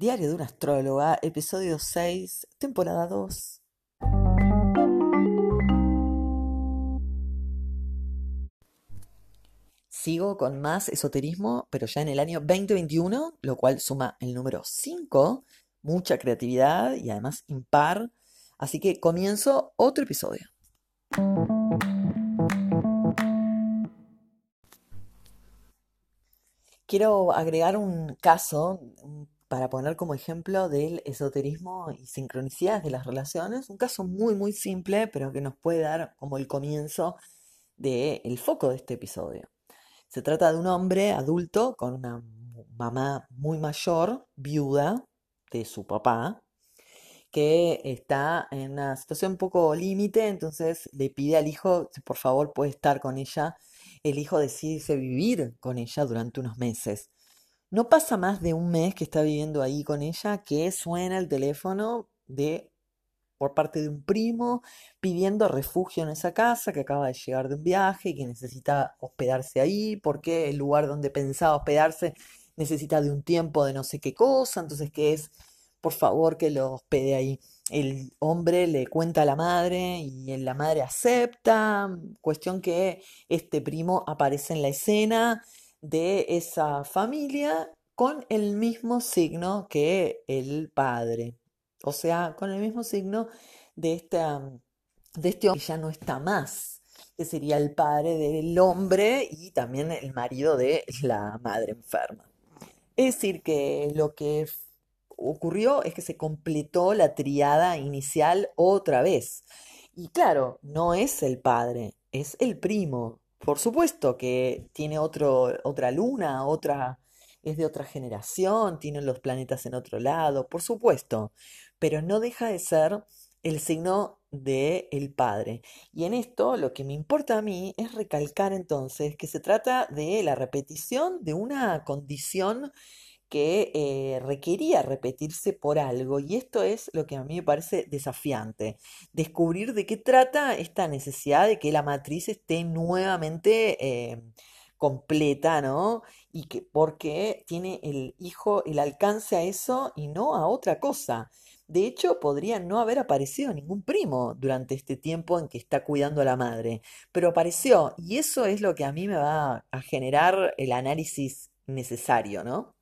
Diario de una astróloga, episodio 6, temporada 2. Sigo con más esoterismo, pero ya en el año 2021, lo cual suma el número 5, mucha creatividad y además impar. Así que comienzo otro episodio. Quiero agregar un caso para poner como ejemplo del esoterismo y sincronicidades de las relaciones, un caso muy muy simple, pero que nos puede dar como el comienzo del foco de este episodio. Se trata de un hombre adulto con una mamá muy mayor, viuda de su papá, que está en una situación un poco límite, entonces le pide al hijo si por favor puede estar con ella el hijo decide vivir con ella durante unos meses. No pasa más de un mes que está viviendo ahí con ella que suena el teléfono de por parte de un primo pidiendo refugio en esa casa que acaba de llegar de un viaje y que necesita hospedarse ahí porque el lugar donde pensaba hospedarse necesita de un tiempo de no sé qué cosa, entonces que es por favor que lo hospede ahí. El hombre le cuenta a la madre y la madre acepta, cuestión que este primo aparece en la escena de esa familia con el mismo signo que el padre, o sea, con el mismo signo de, esta, de este hombre que ya no está más, que sería el padre del hombre y también el marido de la madre enferma. Es decir, que lo que ocurrió es que se completó la triada inicial otra vez. Y claro, no es el padre, es el primo. Por supuesto que tiene otro, otra luna, otra, es de otra generación, tiene los planetas en otro lado, por supuesto, pero no deja de ser el signo de el padre. Y en esto lo que me importa a mí es recalcar entonces que se trata de la repetición de una condición que eh, requería repetirse por algo y esto es lo que a mí me parece desafiante, descubrir de qué trata esta necesidad de que la matriz esté nuevamente eh, completa, ¿no? Y que porque tiene el hijo el alcance a eso y no a otra cosa. De hecho, podría no haber aparecido ningún primo durante este tiempo en que está cuidando a la madre, pero apareció y eso es lo que a mí me va a generar el análisis necesario, ¿no?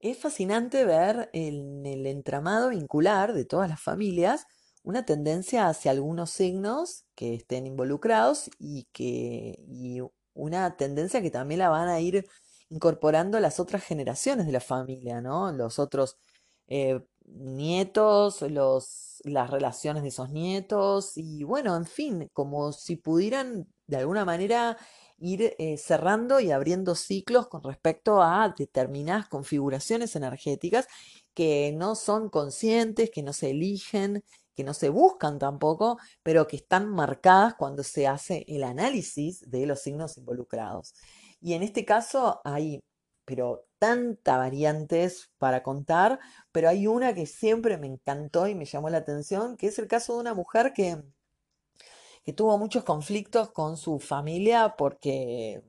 Es fascinante ver en el entramado vincular de todas las familias una tendencia hacia algunos signos que estén involucrados y que y una tendencia que también la van a ir incorporando las otras generaciones de la familia, ¿no? Los otros eh, nietos, las relaciones de esos nietos y bueno, en fin, como si pudieran de alguna manera ir eh, cerrando y abriendo ciclos con respecto a determinadas configuraciones energéticas que no son conscientes, que no se eligen, que no se buscan tampoco, pero que están marcadas cuando se hace el análisis de los signos involucrados. Y en este caso hay, pero tantas variantes para contar, pero hay una que siempre me encantó y me llamó la atención, que es el caso de una mujer que que tuvo muchos conflictos con su familia porque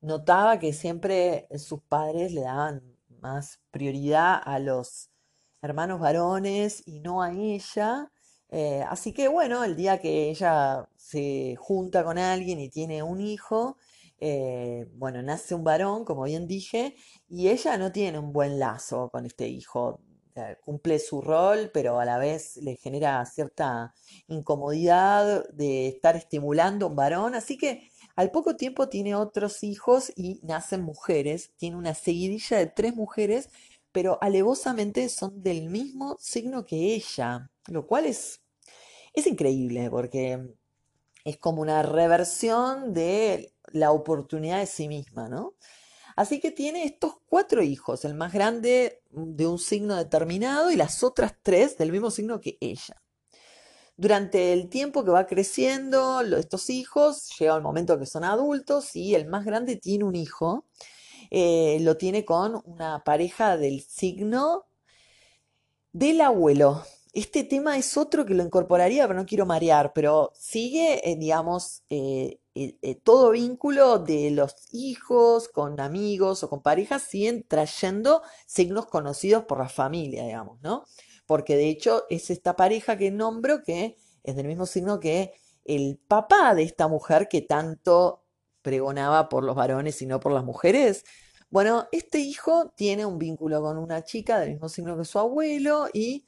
notaba que siempre sus padres le daban más prioridad a los hermanos varones y no a ella. Eh, así que bueno, el día que ella se junta con alguien y tiene un hijo, eh, bueno, nace un varón, como bien dije, y ella no tiene un buen lazo con este hijo cumple su rol, pero a la vez le genera cierta incomodidad de estar estimulando a un varón. Así que al poco tiempo tiene otros hijos y nacen mujeres. Tiene una seguidilla de tres mujeres, pero alevosamente son del mismo signo que ella, lo cual es, es increíble porque es como una reversión de la oportunidad de sí misma, ¿no? Así que tiene estos cuatro hijos, el más grande de un signo determinado y las otras tres del mismo signo que ella. Durante el tiempo que va creciendo estos hijos, llega el momento que son adultos y el más grande tiene un hijo, eh, lo tiene con una pareja del signo del abuelo. este tema es otro que lo incorporaría, pero no quiero marear, pero sigue, eh, digamos, eh, eh, todo vínculo de los hijos con amigos o con parejas, siguen trayendo signos conocidos por la familia, digamos, ¿no? Porque de hecho es esta pareja que nombro que es del mismo signo que el papá de esta mujer que tanto pregonaba por los varones y no por las mujeres. Bueno, este hijo tiene un vínculo con una chica del mismo signo que su abuelo y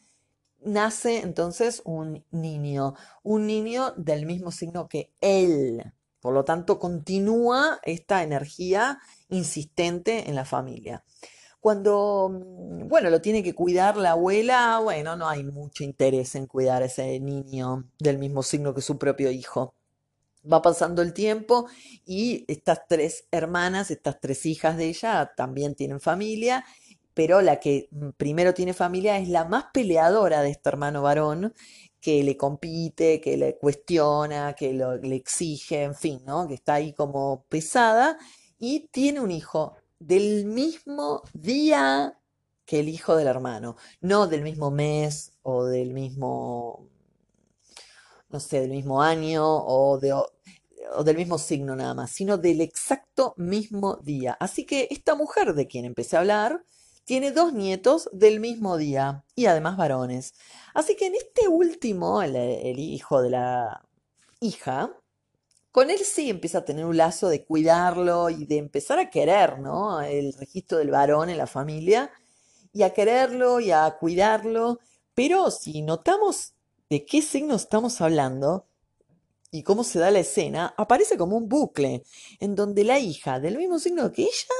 nace entonces un niño, un niño del mismo signo que él. Por lo tanto, continúa esta energía insistente en la familia. Cuando, mm, bueno, lo tiene que cuidar la abuela, bueno, no hay mucho interés en cuidar a ese niño del mismo signo que su propio hijo. Va pasando el tiempo y estas tres hermanas, estas tres hijas de ella también tienen familia pero la que mm, primero tiene familia es la más peleadora de este hermano varón, que le compite, que le cuestiona, que le exige, en fin, ¿no? Que está ahí como pesada y tiene un hijo del mismo día que el hijo del hermano, no del mismo mes o del mismo, no sé, del mismo año o, o del mismo signo nada más, sino del exacto mismo día. Así que esta mujer de quien empecé a hablar, tiene dos nietos del mismo día y además varones. Así que en este último, el, hijo de la hija, con él sí empieza a tener un lazo de cuidarlo y de empezar a querer, ¿no? El registro del varón en la familia y a quererlo y a cuidarlo. Pero si notamos de qué signo estamos hablando y cómo se da la escena, aparece como un bucle en donde la hija del mismo signo que ella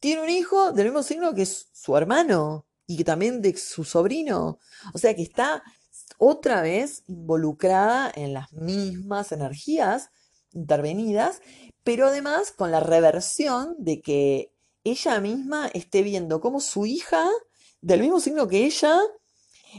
tiene un hijo del mismo signo que su hermano y que también de su sobrino. O sea que está otra vez involucrada en las mismas energías intervenidas, pero además con la reversión de que ella misma esté viendo cómo su hija, del mismo signo que ella,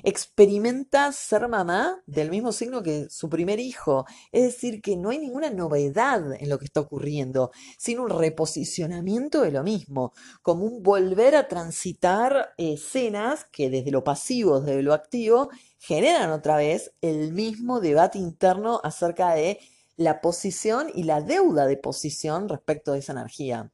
experimenta ser mamá del mismo signo que su primer hijo. Es decir, que no hay ninguna novedad en lo que está ocurriendo, sino un reposicionamiento de lo mismo, como un volver a transitar escenas que desde lo pasivo, desde lo activo, generan otra vez el mismo debate interno acerca de la posición y la deuda de posición respecto de esa energía.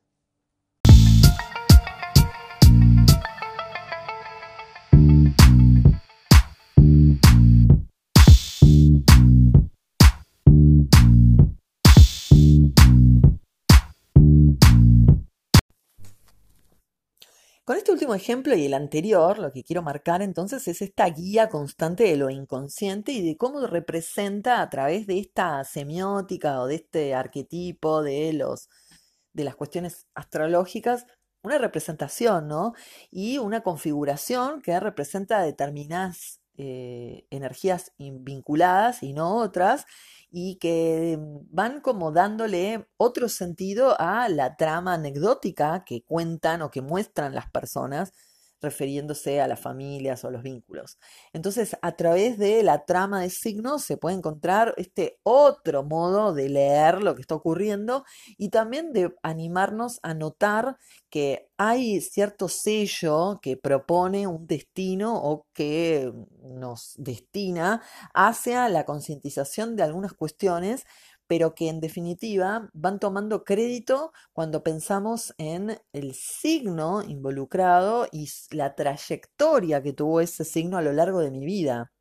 Con este último ejemplo y el anterior, lo que quiero marcar entonces es esta guía constante de lo inconsciente y de cómo representa a través de esta semiótica o de este arquetipo de los de las cuestiones astrológicas una representación, ¿no? Y una configuración que representa determinadas eh, energías vinculadas y no otras, y que van como dándole otro sentido a la trama anecdótica que cuentan o que muestran las personas refiriéndose a las familias o a los vínculos. Entonces, a través de la trama de signos se puede encontrar este otro modo de leer lo que está ocurriendo y también de animarnos a notar que hay cierto sello que propone un destino o que nos destina hacia la concientización de algunas cuestiones pero que en definitiva van tomando crédito cuando pensamos en el signo involucrado y la trayectoria que tuvo ese signo a lo largo de mi vida.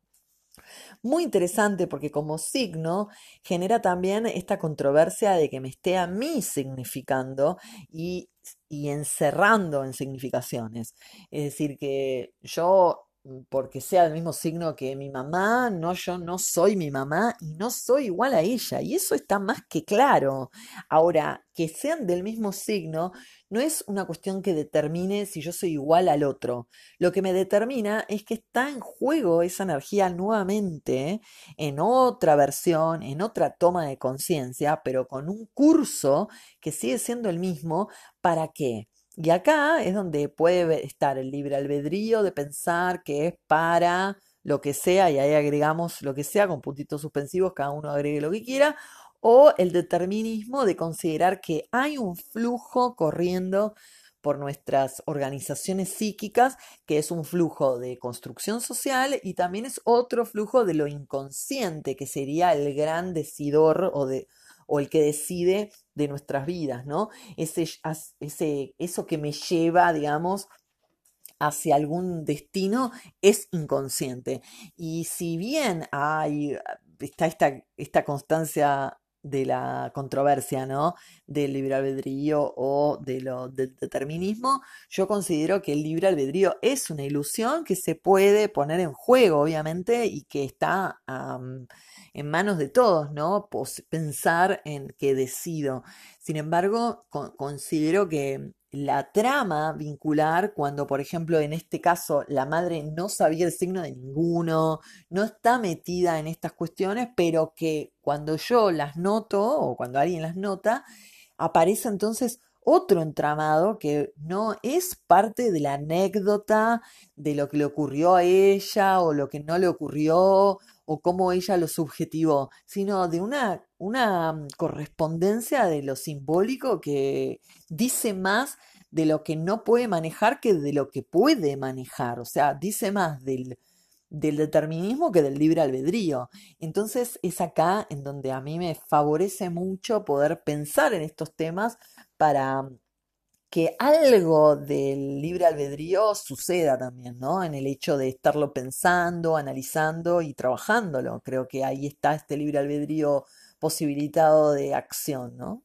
Muy interesante porque como signo genera también esta controversia de que me esté a mí significando y, y encerrando en significaciones. Es decir, que yo porque sea del mismo signo que mi mamá, no, yo no soy mi mamá y no soy igual a ella. Y eso está más que claro. Ahora, que sean del mismo signo no es una cuestión que determine si yo soy igual al otro. Lo que me determina es que está en juego esa energía nuevamente en otra versión, en otra toma de conciencia, pero con un curso que sigue siendo el mismo. ¿Para qué? Y acá es donde puede estar el libre albedrío de pensar que es para lo que sea, y ahí agregamos lo que sea con puntitos suspensivos, cada uno agregue lo que quiera, o el determinismo de considerar que hay un flujo corriendo por nuestras organizaciones psíquicas, que es un flujo de construcción social y también es otro flujo de lo inconsciente, que sería el gran decidor o, de, o el que decide de nuestras vidas, ¿no? Ese, ese, eso que me lleva, digamos, hacia algún destino es inconsciente. Y si bien hay, está esta, esta constancia de la controversia, ¿no? Del libre albedrío o de lo, del determinismo, yo considero que el libre albedrío es una ilusión que se puede poner en juego, obviamente, y que está en manos de todos, ¿no? pensar en que decido. Sin embargo, considero que la trama vincular cuando, por ejemplo, en este caso la madre no sabía el signo de ninguno, no está metida en estas cuestiones, pero que cuando yo las noto o cuando alguien las nota, aparece entonces otro entramado que no es parte de la anécdota de lo que le ocurrió a ella o lo que no le ocurrió o cómo ella lo subjetivó, sino de una, una mm, correspondencia de lo simbólico que dice más de lo que no puede manejar que de lo que puede manejar. O sea, dice más del, del determinismo que del libre albedrío. Entonces es acá en donde a mí me favorece mucho poder pensar en estos temas para que algo del libre albedrío suceda también, ¿no? En el hecho de estarlo pensando, analizando y trabajándolo. Creo que ahí está este libre albedrío posibilitado de acción, ¿no?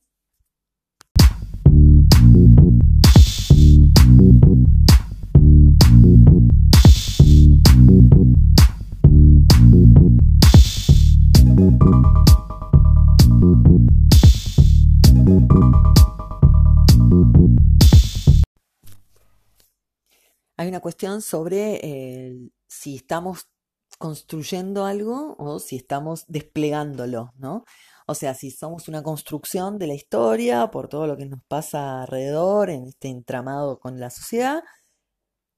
Cuestión sobre eh, si estamos construyendo algo o si estamos desplegándolo, ¿no? O sea, si somos una construcción de la historia por todo lo que nos pasa alrededor en este entramado con la sociedad,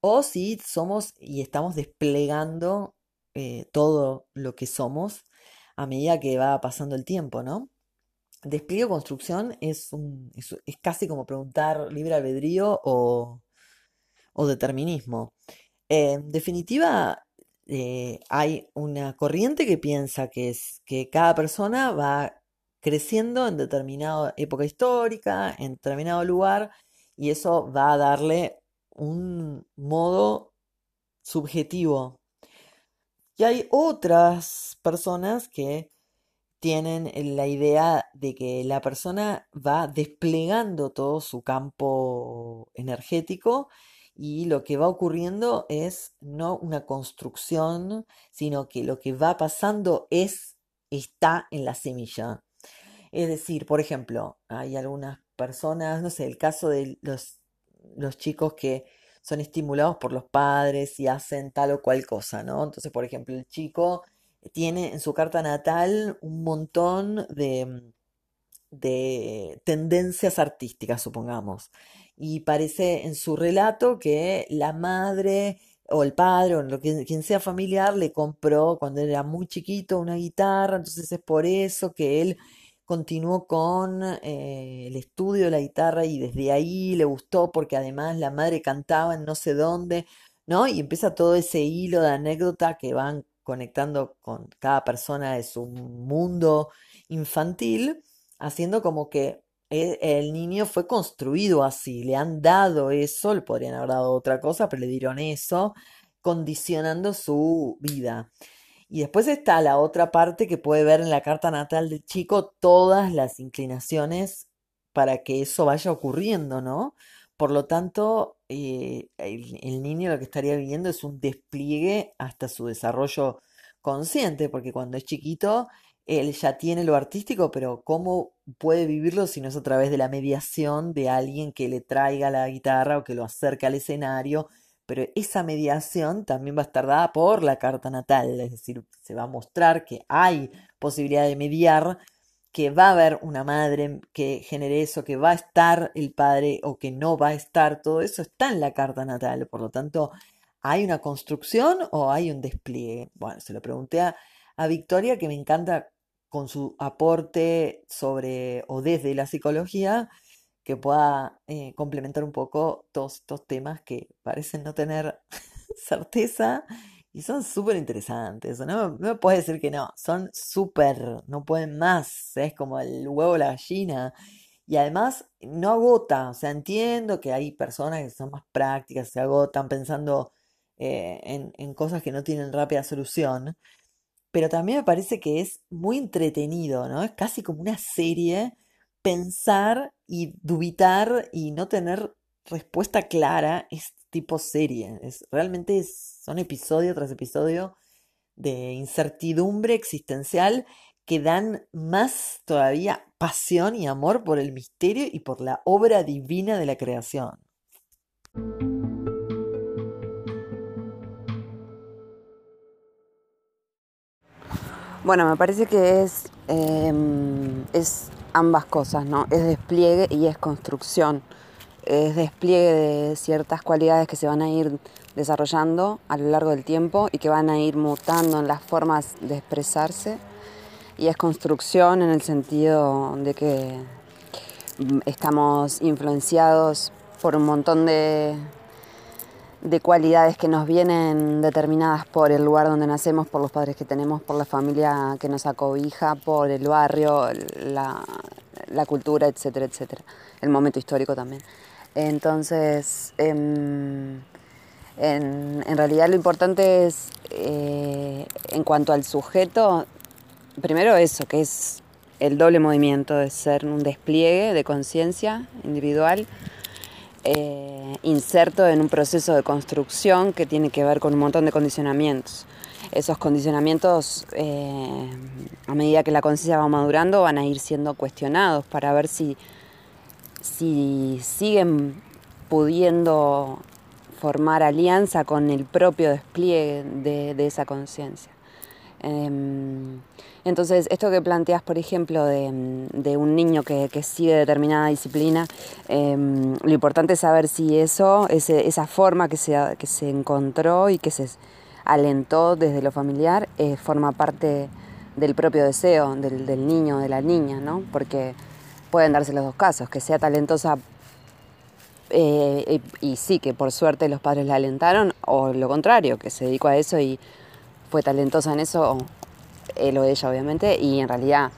o si somos y estamos desplegando eh, todo lo que somos a medida que va pasando el tiempo, ¿no? Despliegue o construcción es, un, es casi como preguntar libre albedrío o, o determinismo. en definitiva, eh, hay una corriente que piensa que, es, que cada persona va creciendo en determinada época histórica, en determinado lugar, y eso va a darle un modo subjetivo. Y hay otras personas que tienen la idea de que la persona va desplegando todo su campo energético y lo que va ocurriendo es no una construcción, sino que lo que va pasando es, está en la semilla. Es decir, por ejemplo, hay algunas personas, no sé, el caso de los, los chicos que son estimulados por los padres y hacen tal o cual cosa, ¿no? Entonces, por ejemplo, el chico tiene en su carta natal un montón de, de tendencias artísticas, supongamos y parece en su relato que la madre o el padre o lo que, quien sea familiar le compró cuando era muy chiquito una guitarra, entonces es por eso que él continuó con eh, el estudio de la guitarra y desde ahí le gustó porque además la madre cantaba en no sé dónde, ¿no? Y empieza todo ese hilo de anécdota que van conectando con cada persona de su mundo infantil, haciendo como que el niño fue construido así, le han dado eso, le podrían haber dado otra cosa, pero le dieron eso, condicionando su vida. Y después está la otra parte que puede ver en la carta natal del chico todas las inclinaciones para que eso vaya ocurriendo, ¿no? Por lo tanto, eh, el, niño lo que estaría viviendo es un despliegue hasta su desarrollo consciente, porque cuando es chiquito él ya tiene lo artístico, pero ¿cómo puede vivirlo si no es a través de la mediación de alguien que le traiga la guitarra o que lo acerque al escenario? Pero esa mediación también va a estar dada por la carta natal, es decir, se va a mostrar que hay posibilidad de mediar, que va a haber una madre que genere eso, que va a estar el padre o que no va a estar, todo eso está en la carta natal, por lo tanto, ¿hay una construcción o hay un despliegue? Bueno, se lo pregunté a, a Victoria, que me encanta con su aporte sobre o desde la psicología, que pueda eh, complementar un poco todos estos temas que parecen no tener certeza y son súper interesantes. No, me puedes decir que no, son súper, no pueden más, es como el huevo la gallina. Y además no agota, o sea, entiendo que hay personas que son más prácticas, se agotan pensando eh, en, en cosas que no tienen rápida solución, pero también me parece que es muy entretenido, ¿no? Es casi como una serie pensar y dubitar y no tener respuesta clara es tipo serie. Es, realmente son episodio tras episodio de incertidumbre existencial que dan más todavía pasión y amor por el misterio y por la obra divina de la creación. Bueno, me parece que es, em, es ambas cosas, ¿no? Es despliegue y es construcción. Es despliegue de ciertas cualidades que se van a ir desarrollando a lo largo del tiempo y que van a ir mutando en las formas de expresarse. Y es construcción en el sentido de que mm, estamos influenciados por un montón de de cualidades que nos vienen determinadas por el lugar donde nacemos, por los padres que tenemos, por la familia que nos acobija, por el barrio, la, cultura, etcétera, etcétera. El momento histórico también. Entonces, em, en, realidad lo importante es, eh, en cuanto al sujeto, primero eso, que es el doble movimiento de ser un despliegue de conciencia individual eh, inserto en un proceso de construcción que tiene que ver con un montón de condicionamientos. Esos condicionamientos, eh, a medida que la conciencia va madurando, van a ir siendo cuestionados para ver si, si siguen pudiendo formar alianza con el propio despliegue de esa conciencia. Em, entonces, esto que planteas, por ejemplo, de, un niño que, sigue determinada disciplina, em, lo importante es saber si eso, esa forma que se, encontró y que se alentó desde lo familiar, eh, forma parte del propio deseo del, del niño o de la niña, ¿no? Porque pueden darse los dos casos, que sea talentosa eh, y sí, que por suerte los padres la alentaron, o lo contrario, que se dedicó a eso y fue talentosa en eso, él o ella obviamente, y en realidad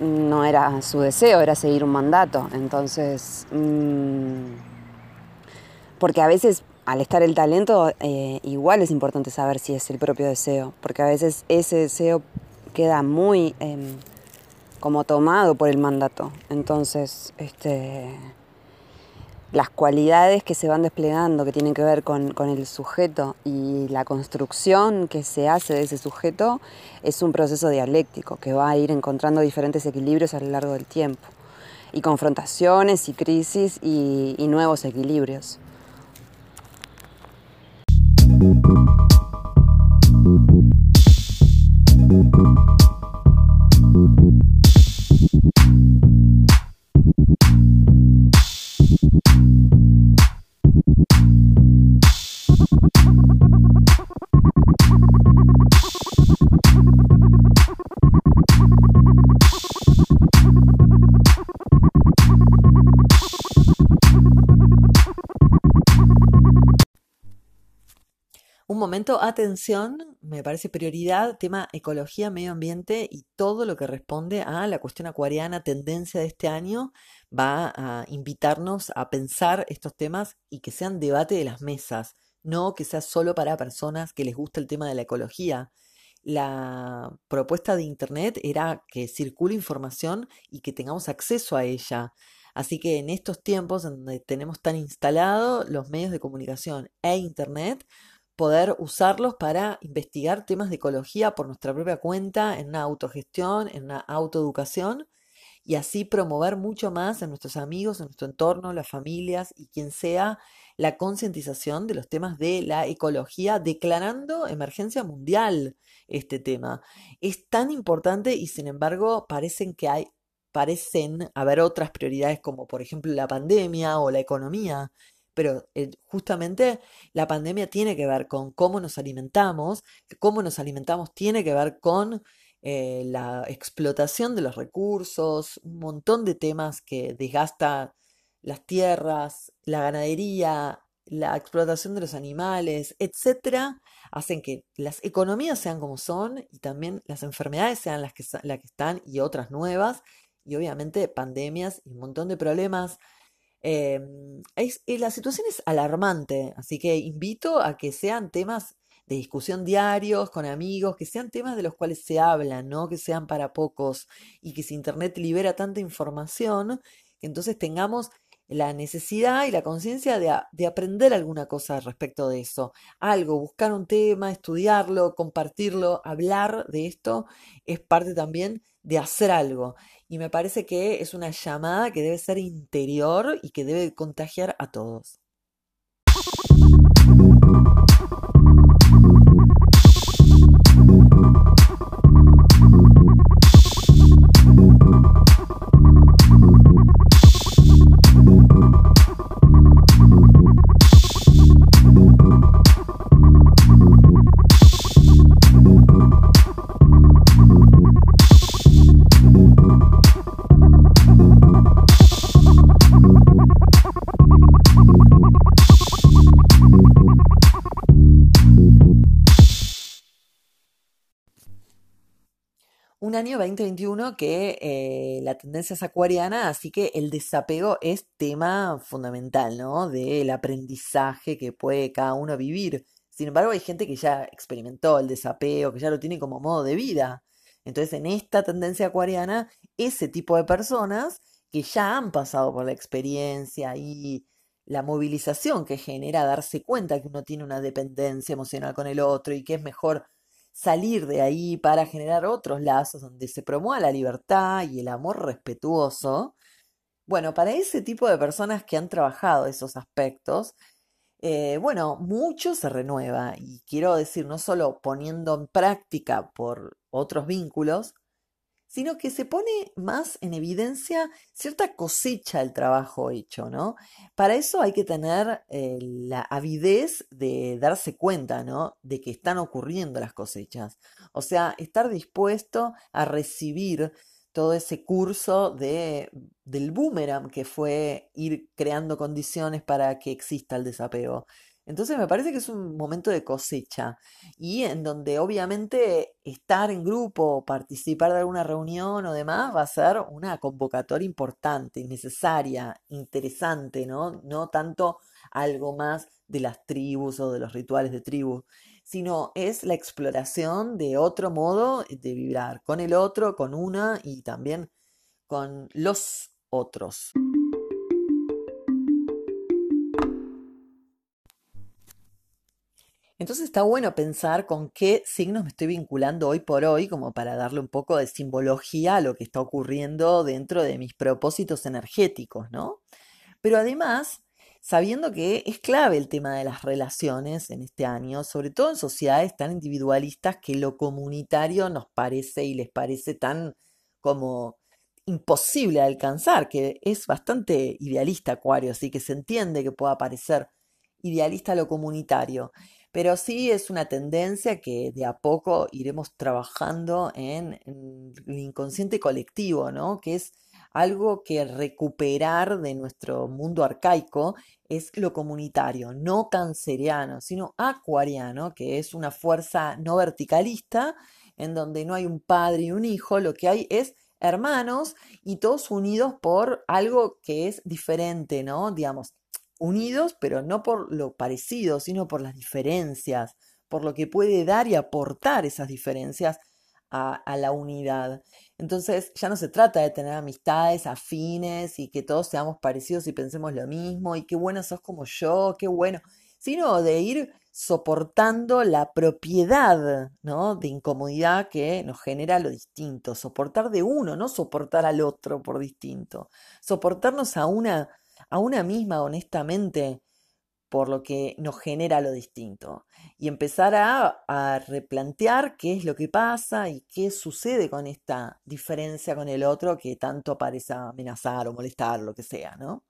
no era su deseo, era seguir un mandato. Entonces, mm, porque a veces al estar el talento, eh, igual es importante saber si es el propio deseo, porque a veces ese deseo queda muy em, como tomado por el mandato. Entonces, este las cualidades que se van desplegando, que tienen que ver con, el sujeto y la construcción que se hace de ese sujeto, es un proceso dialéctico que va a ir encontrando diferentes equilibrios a lo largo del tiempo, y confrontaciones y crisis y nuevos equilibrios. Momento, atención, me parece prioridad, tema ecología, medio ambiente y todo lo que responde a la cuestión acuariana, tendencia de este año, va a invitarnos a pensar estos temas y que sean debate de las mesas, no que sea solo para personas que les gusta el tema de la ecología. La propuesta de Internet era que circule información y que tengamos acceso a ella. Así que en estos tiempos en donde tenemos tan instalados los medios de comunicación e Internet, poder usarlos para investigar temas de ecología por nuestra propia cuenta, en una autogestión, en una autoeducación, y así promover mucho más en nuestros amigos, en nuestro entorno, las familias y quien sea, la concientización de los temas de la ecología, declarando emergencia mundial este tema. Es tan importante y sin embargo parecen que hay, parecen haber otras prioridades como por ejemplo la pandemia o la economía pero eh, justamente la pandemia tiene que ver con cómo nos alimentamos, cómo nos alimentamos tiene que ver con eh, la explotación de los recursos, un montón de temas que desgastan las tierras, la ganadería, la explotación de los animales, etcétera, hacen que las economías sean como son y también las enfermedades sean las que, las que están y otras nuevas, y obviamente pandemias y un montón de problemas. Em, la situación es alarmante, así que invito a que sean temas de discusión diarios con amigos, que sean temas de los cuales se hablan, no que sean para pocos y que si Internet libera tanta información, entonces tengamos la necesidad y la conciencia de, aprender alguna cosa respecto de eso. Algo, buscar un tema, estudiarlo, compartirlo, hablar de esto, es parte también de hacer algo. Y me parece que es una llamada que debe ser interior y que debe contagiar a todos. Año 2021 que eh, la tendencia es acuariana, así que el desapego es tema fundamental, ¿no? Del aprendizaje que puede cada uno vivir. Sin embargo, hay gente que ya experimentó el desapego, que ya lo tiene como modo de vida. Entonces, en esta tendencia acuariana, ese tipo de personas que ya han pasado por la experiencia y la movilización que genera darse cuenta que uno tiene una dependencia emocional con el otro y que es mejor salir de ahí para generar otros lazos donde se promueva la libertad y el amor respetuoso. Bueno, para ese tipo de personas que han trabajado esos aspectos, eh, bueno, mucho se renueva y quiero decir, no solo poniendo en práctica por otros vínculos, sino que se pone más en evidencia cierta cosecha del trabajo hecho, ¿no? Para eso hay que tener eh, la avidez de darse cuenta, ¿no? De que están ocurriendo las cosechas. O sea, estar dispuesto a recibir todo ese curso de, del boomerang que fue ir creando condiciones para que exista el desapego. Entonces me parece que es un momento de cosecha y en donde obviamente estar en grupo, participar de alguna reunión o demás va a ser una convocatoria importante, necesaria, interesante, ¿no? No tanto algo más de las tribus o de los rituales de tribu, sino es la exploración de otro modo de vibrar con el otro, con una y también con los otros. Entonces está bueno pensar con qué signos me estoy vinculando hoy por hoy, como para darle un poco de simbología a lo que está ocurriendo dentro de mis propósitos energéticos, ¿no? Pero además, sabiendo que es clave el tema de las relaciones en este año, sobre todo en sociedades tan individualistas que lo comunitario nos parece y les parece tan como imposible de alcanzar, que es bastante idealista Acuario, así que se entiende que pueda parecer idealista lo comunitario. Pero sí es una tendencia que de a poco iremos trabajando en, el inconsciente colectivo, ¿no? Que es algo que recuperar de nuestro mundo arcaico es lo comunitario, no canceriano, sino acuariano, que es una fuerza no verticalista, en donde no hay un padre y un hijo, lo que hay es hermanos y todos unidos por algo que es diferente, ¿no? Digamos, unidos, pero no por lo parecido, sino por las diferencias, por lo que puede dar y aportar esas diferencias a, la unidad. Entonces ya no se trata de tener amistades afines y que todos seamos parecidos y pensemos lo mismo y qué bueno sos como yo, qué bueno, sino de ir soportando la propiedad, ¿no? De incomodidad que nos genera lo distinto, soportar de uno, no soportar al otro por distinto, soportarnos a una a una misma honestamente por lo que nos genera lo distinto y empezar a, replantear qué es lo que pasa y qué sucede con esta diferencia con el otro que tanto parece amenazar o molestar, lo que sea, ¿no?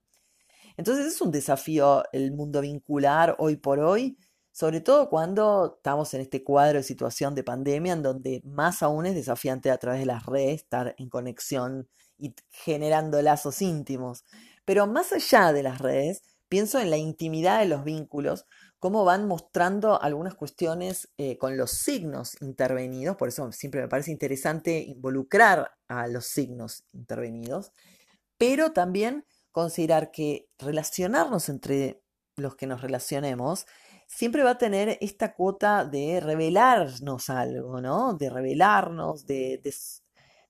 Entonces es un desafío el mundo vincular hoy por hoy, sobre todo cuando estamos en este cuadro de situación de pandemia, en donde más aún es desafiante a través de las redes estar en conexión y generando lazos íntimos. Pero más allá de las redes, pienso en la intimidad de los vínculos, cómo van mostrando algunas cuestiones eh, con los signos intervenidos, por eso siempre me parece interesante involucrar a los signos intervenidos, pero también considerar que relacionarnos entre los que nos relacionemos siempre va a tener esta cuota de revelarnos algo, ¿no? De revelarnos, de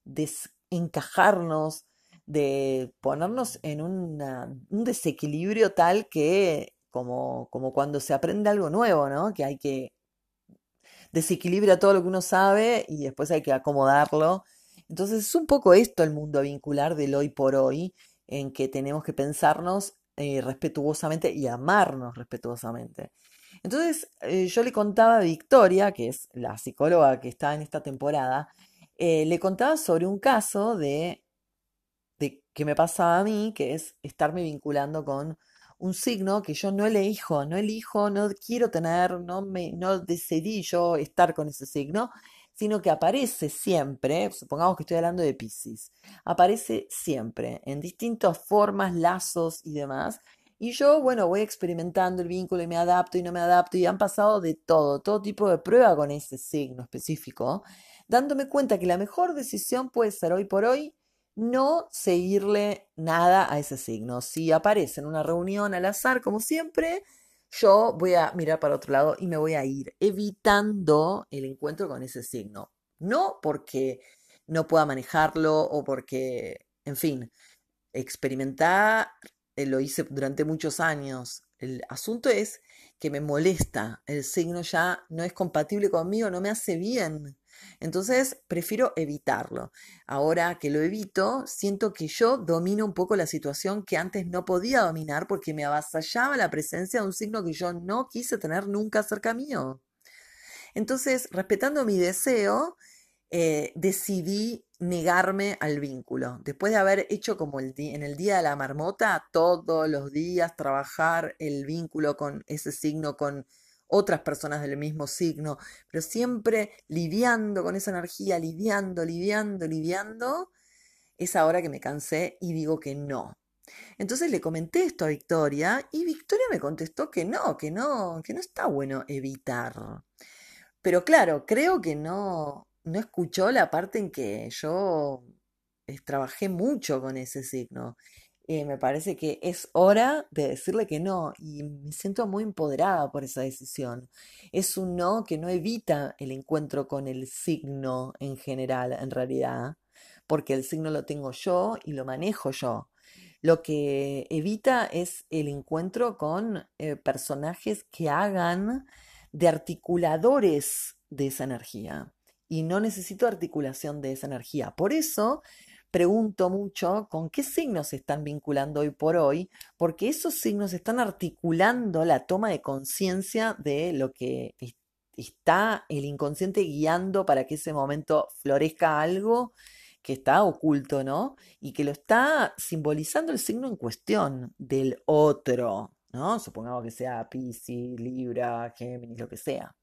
desencajarnos, de ponernos en un desequilibrio tal que, como, como cuando se aprende algo nuevo, ¿no? Que hay que desequilibrar todo lo que uno sabe y después hay que acomodarlo. Entonces es un poco esto el mundo vincular del hoy por hoy, en que tenemos que pensarnos eh, respetuosamente y amarnos respetuosamente. Entonces, eh, yo le contaba a Victoria, que es la psicóloga que está en esta temporada, eh, le contaba sobre un caso de, de que me pasaba a mí, que es estarme vinculando con un signo que yo no elijo, no elijo, no quiero tener, no, me, no decidí yo estar con ese signo, sino que aparece siempre, supongamos que estoy hablando de Pisces, aparece siempre en distintas formas, lazos y demás, y yo, bueno, voy experimentando el vínculo y me adapto y no me adapto y han pasado de todo, todo tipo de prueba con ese signo específico, dándome cuenta que la mejor decisión puede ser hoy por hoy no seguirle nada a ese signo. Si aparece en una reunión al azar, como siempre, yo voy a mirar para otro lado y me voy a ir evitando el encuentro con ese signo. No porque no pueda manejarlo o porque, en fin, experimentar eh, lo hice durante muchos años. El asunto es que me molesta, el signo ya no es compatible conmigo, no me hace bien. Entonces prefiero evitarlo. Ahora que lo evito, siento que yo domino un poco la situación que antes no podía dominar porque me avasallaba la presencia de un signo que yo no quise tener nunca cerca mío. Entonces, respetando mi deseo, eh, decidí negarme al vínculo. Después de haber hecho como el en el día de la marmota, todos los días trabajar el vínculo con ese signo, con otras personas del mismo signo, pero siempre lidiando con esa energía, lidiando, lidiando, lidiando, es ahora que me cansé y digo que no. Entonces le comenté esto a Victoria y Victoria me contestó que no, que no, que no está bueno evitar. Pero claro, creo que no, no escuchó la parte en que yo eh, trabajé mucho con ese signo. Eh, me parece que es hora de decirle que no y me siento muy empoderada por esa decisión. Es un no que no evita el encuentro con el signo en general, en realidad, porque el signo lo tengo yo y lo manejo yo. Lo que evita es el encuentro con eh, personajes que hagan de articuladores de esa energía y no necesito articulación de esa energía. Por eso pregunto mucho con qué signos se están vinculando hoy por hoy, porque esos signos están articulando la toma de conciencia de lo que está el inconsciente guiando para que ese momento florezca algo que está oculto, ¿no? Y que lo está simbolizando el signo en cuestión del otro, ¿no? Supongamos que sea Piscis, Libra, Géminis, lo que sea.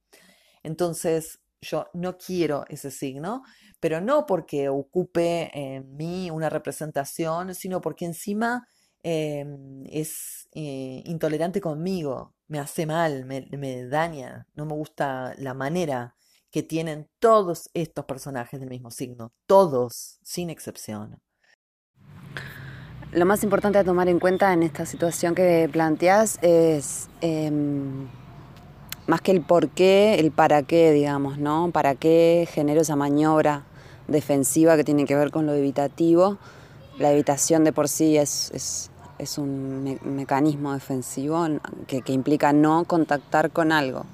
Entonces, yo no quiero ese signo, pero no porque ocupe en mí una representación, sino porque encima em, es eh, intolerante conmigo, me hace mal, me, daña, no me gusta la manera que tienen todos estos personajes del mismo signo, todos, sin excepción. Lo más importante a tomar en cuenta en esta situación que planteas es em, más que el por qué, el para qué, digamos, ¿no? ¿Para qué genero esa maniobra defensiva que tiene que ver con lo evitativo? La evitación de por sí es, es, un mecanismo defensivo que, implica no contactar con algo,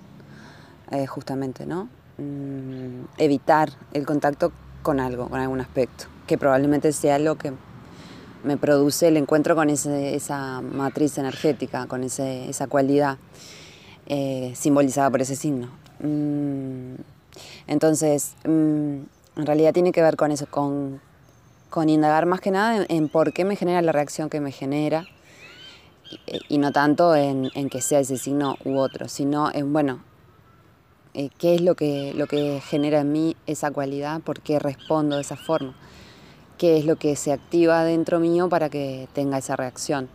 eh, justamente, ¿no? Mm, evitar el contacto con algo, con algún aspecto, que probablemente sea lo que me produce el encuentro con esa matriz energética, con esa cualidad. Eh, simbolizada por ese signo. Mm, entonces, mm, en realidad tiene que ver con eso, con, indagar más que nada en, por qué me genera la reacción que me genera y no tanto en, que sea ese signo u otro, sino en, bueno, eh, qué es lo que, lo que genera en mí esa cualidad, por qué respondo de esa forma, qué es lo que se activa dentro mío para que tenga esa reacción.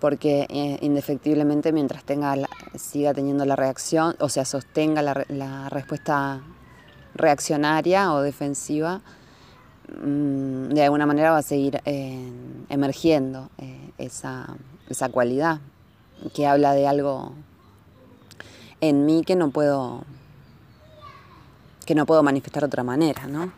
Porque eh, indefectiblemente mientras tenga siga teniendo la reacción, o sea, sostenga la, respuesta reaccionaria o defensiva, mm, de alguna manera va a seguir eh, emergiendo esa, esa cualidad que habla de algo en mí que no puedo que no puedo manifestar de otra manera, ¿no?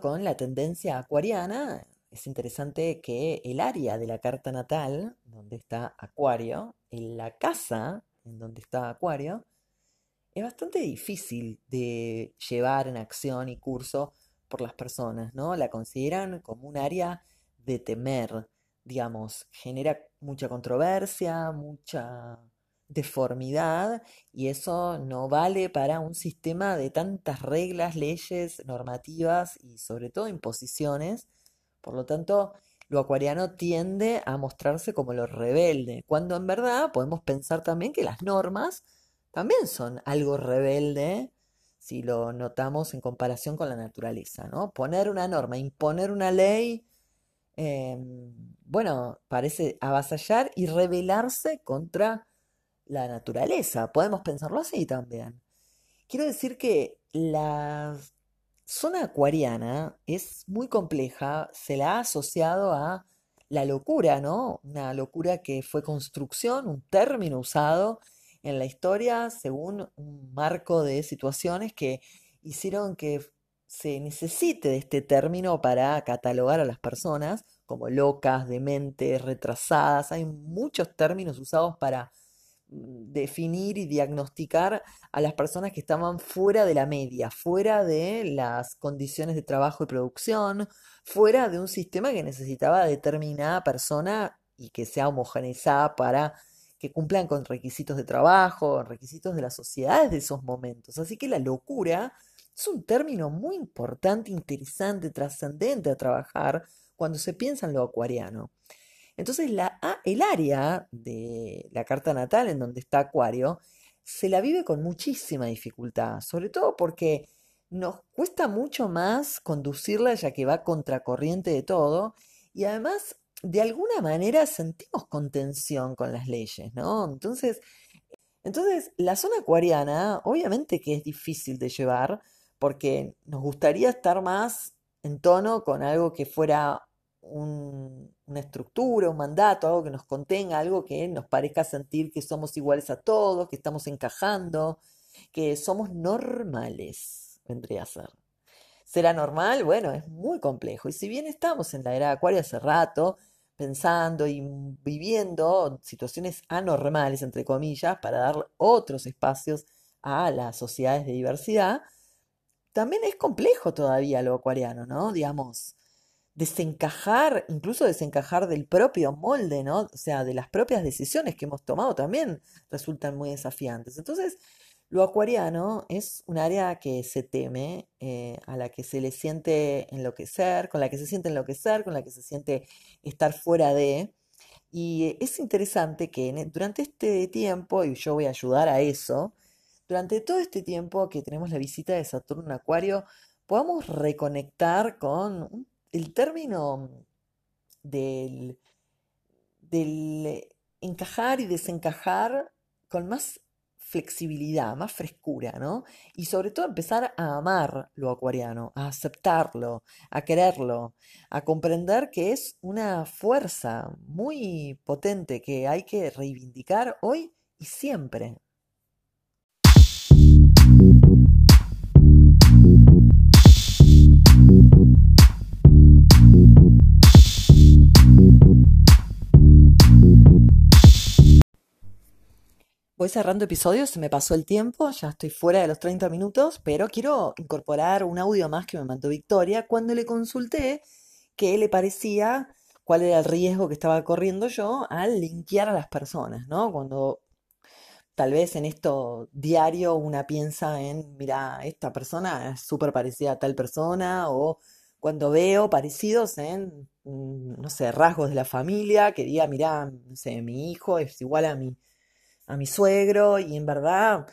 Con la tendencia acuariana, es interesante que el área de la carta natal, donde está Acuario, en la casa en donde está Acuario, es bastante difícil de llevar en acción y curso por las personas, ¿no? La consideran como un área de temer, digamos, genera mucha controversia, mucha deformidad y eso no vale para un sistema de tantas reglas, leyes, normativas y sobre todo imposiciones. Por lo tanto, lo acuariano tiende a mostrarse como lo rebelde, cuando en verdad podemos pensar también que las normas también son algo rebelde si lo notamos en comparación con la naturaleza, ¿no? Poner una norma, imponer una ley, em, bueno, parece avasallar y rebelarse contra la naturaleza. Podemos pensarlo así también. Quiero decir que la zona acuariana es muy compleja, se la ha asociado a la locura, ¿no? Una locura que fue construcción, un término usado en la historia según un marco de situaciones que hicieron que se necesite de este término para catalogar a las personas como locas, dementes, retrasadas. Hay muchos términos usados para definir y diagnosticar a las personas que estaban fuera de la media, fuera de las condiciones de trabajo y producción, fuera de un sistema que necesitaba determinada persona y que sea homogeneizada para que cumplan con requisitos de trabajo, requisitos de las sociedades de esos momentos. Así que la locura es un término muy importante, interesante, trascendente a trabajar cuando se piensa en lo acuariano. Entonces la, el área de la carta natal en donde está Acuario se la vive con muchísima dificultad, sobre todo porque nos cuesta mucho más conducirla ya que va contracorriente de todo y además de alguna manera sentimos contención con las leyes, ¿no? Entonces, entonces la zona acuariana obviamente que es difícil de llevar porque nos gustaría estar más en tono con algo que fuera una estructura, un mandato, algo que nos contenga, algo que nos parezca sentir que somos iguales a todos, que estamos encajando, que somos normales, vendría a ser. ¿Será normal? Bueno, es muy complejo. Y si bien estamos en la era de Acuario hace rato, pensando y viviendo situaciones anormales, entre comillas, para dar otros espacios a las sociedades de diversidad, también es complejo todavía lo acuariano, ¿no? Digamos, desencajar, incluso desencajar del propio molde, ¿no? O sea, de las propias decisiones que hemos tomado también resultan muy desafiantes. Entonces, lo acuariano es un área que se teme, eh, a la que se le siente enloquecer, con la que se siente enloquecer, con la que se siente estar fuera de. Y es interesante que durante este tiempo, y yo voy a ayudar a eso, durante todo este tiempo que tenemos la visita de Saturno en Acuario, podamos reconectar con un el término del, del encajar y desencajar con más flexibilidad, más frescura, ¿no? Y sobre todo empezar a amar lo acuariano, a aceptarlo, a quererlo, a comprender que es una fuerza muy potente que hay que reivindicar hoy y siempre. Voy cerrando episodios, se me pasó el tiempo, ya estoy fuera de los 30 minutos, pero quiero incorporar un audio más que me mandó Victoria cuando le consulté qué le parecía, cuál era el riesgo que estaba corriendo yo al linkear a las personas, ¿no? Cuando tal vez en esto diario una piensa en, mira, esta persona es súper parecida a tal persona, o cuando veo parecidos en, mm, no sé, rasgos de la familia, que diga, mira, no sé, mi hijo es igual a mi, a mi suegro, y en verdad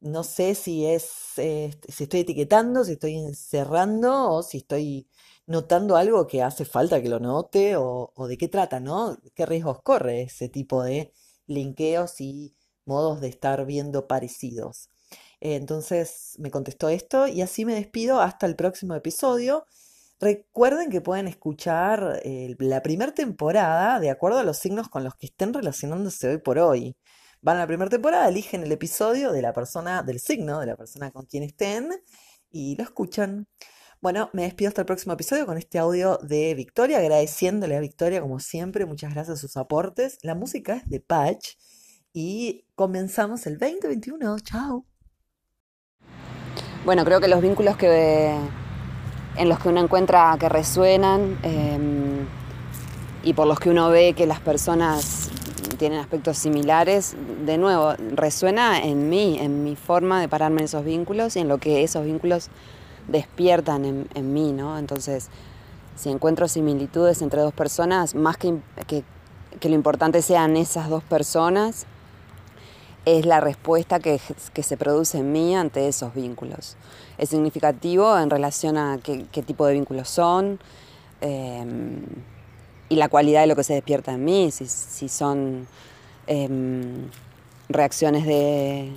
no sé si es, eh, si estoy etiquetando, si estoy encerrando, o si estoy notando algo que hace falta que lo note, o, o de qué trata, ¿no? ¿Qué riesgos corre ese tipo de linkeos y modos de estar viendo parecidos. entonces me contestó esto y así me despido hasta el próximo episodio. Recuerden que pueden escuchar eh, la primera temporada de acuerdo a los signos con los que estén relacionándose hoy por hoy. Van a la primera temporada, eligen el episodio de la persona, del signo, de la persona con quien estén y lo escuchan. Bueno, me despido hasta el próximo episodio con este audio de Victoria, agradeciéndole a Victoria como siempre, muchas gracias a sus aportes. La música es de Patch y comenzamos el 2021. Chao. Bueno, creo que los vínculos que en los que uno encuentra que resuenan em, y por los que uno ve que las personas tienen aspectos similares, de nuevo, resuena en mí, en mi forma de pararme en esos vínculos y en lo que esos vínculos despiertan en, mí, ¿no? Entonces, si encuentro similitudes entre dos personas, más que, que lo importante sean esas dos personas, es la respuesta que, se produce en mí ante esos vínculos. Es significativo en relación a qué, tipo de vínculos son em, y la cualidad de lo que se despierta en mí, si, son em, reacciones de,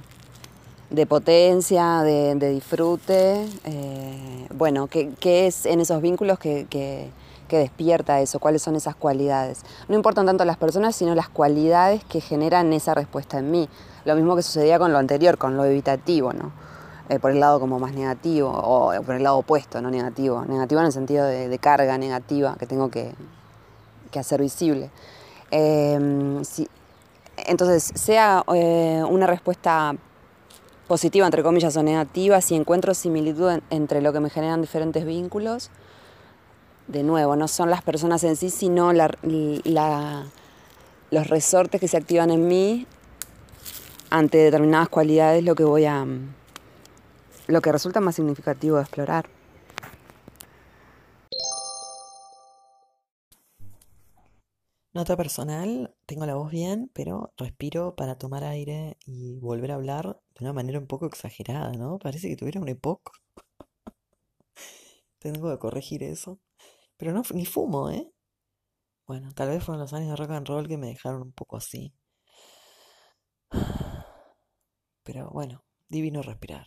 potencia, de, disfrute, eh, bueno, ¿qué, es en esos vínculos que despierta eso, cuáles son esas cualidades. No importan tanto las personas, sino las cualidades que generan esa respuesta en mí. Lo mismo que sucedía con lo anterior, con lo evitativo, ¿no? Eh, por el lado como más negativo, o por el lado opuesto, no negativo. Negativo en el sentido de, carga negativa que tengo que, hacer visible. Em, entonces, sea eh, una respuesta positiva, entre comillas, o negativa, si encuentro similitud entre lo que me generan diferentes vínculos, de nuevo, no son las personas en sí, sino los resortes que se activan en mí ante determinadas cualidades lo que voy a lo que resulta más significativo de explorar. Nota personal, tengo la voz bien, pero respiro para tomar aire y volver a hablar de una manera un poco exagerada, ¿no? Parece que tuviera un EPOC. tengo que corregir eso. Pero no, ni fumo, ¿eh? Bueno, tal vez fueron los años de rock and roll que me dejaron un poco así. Pero bueno, divino respirar.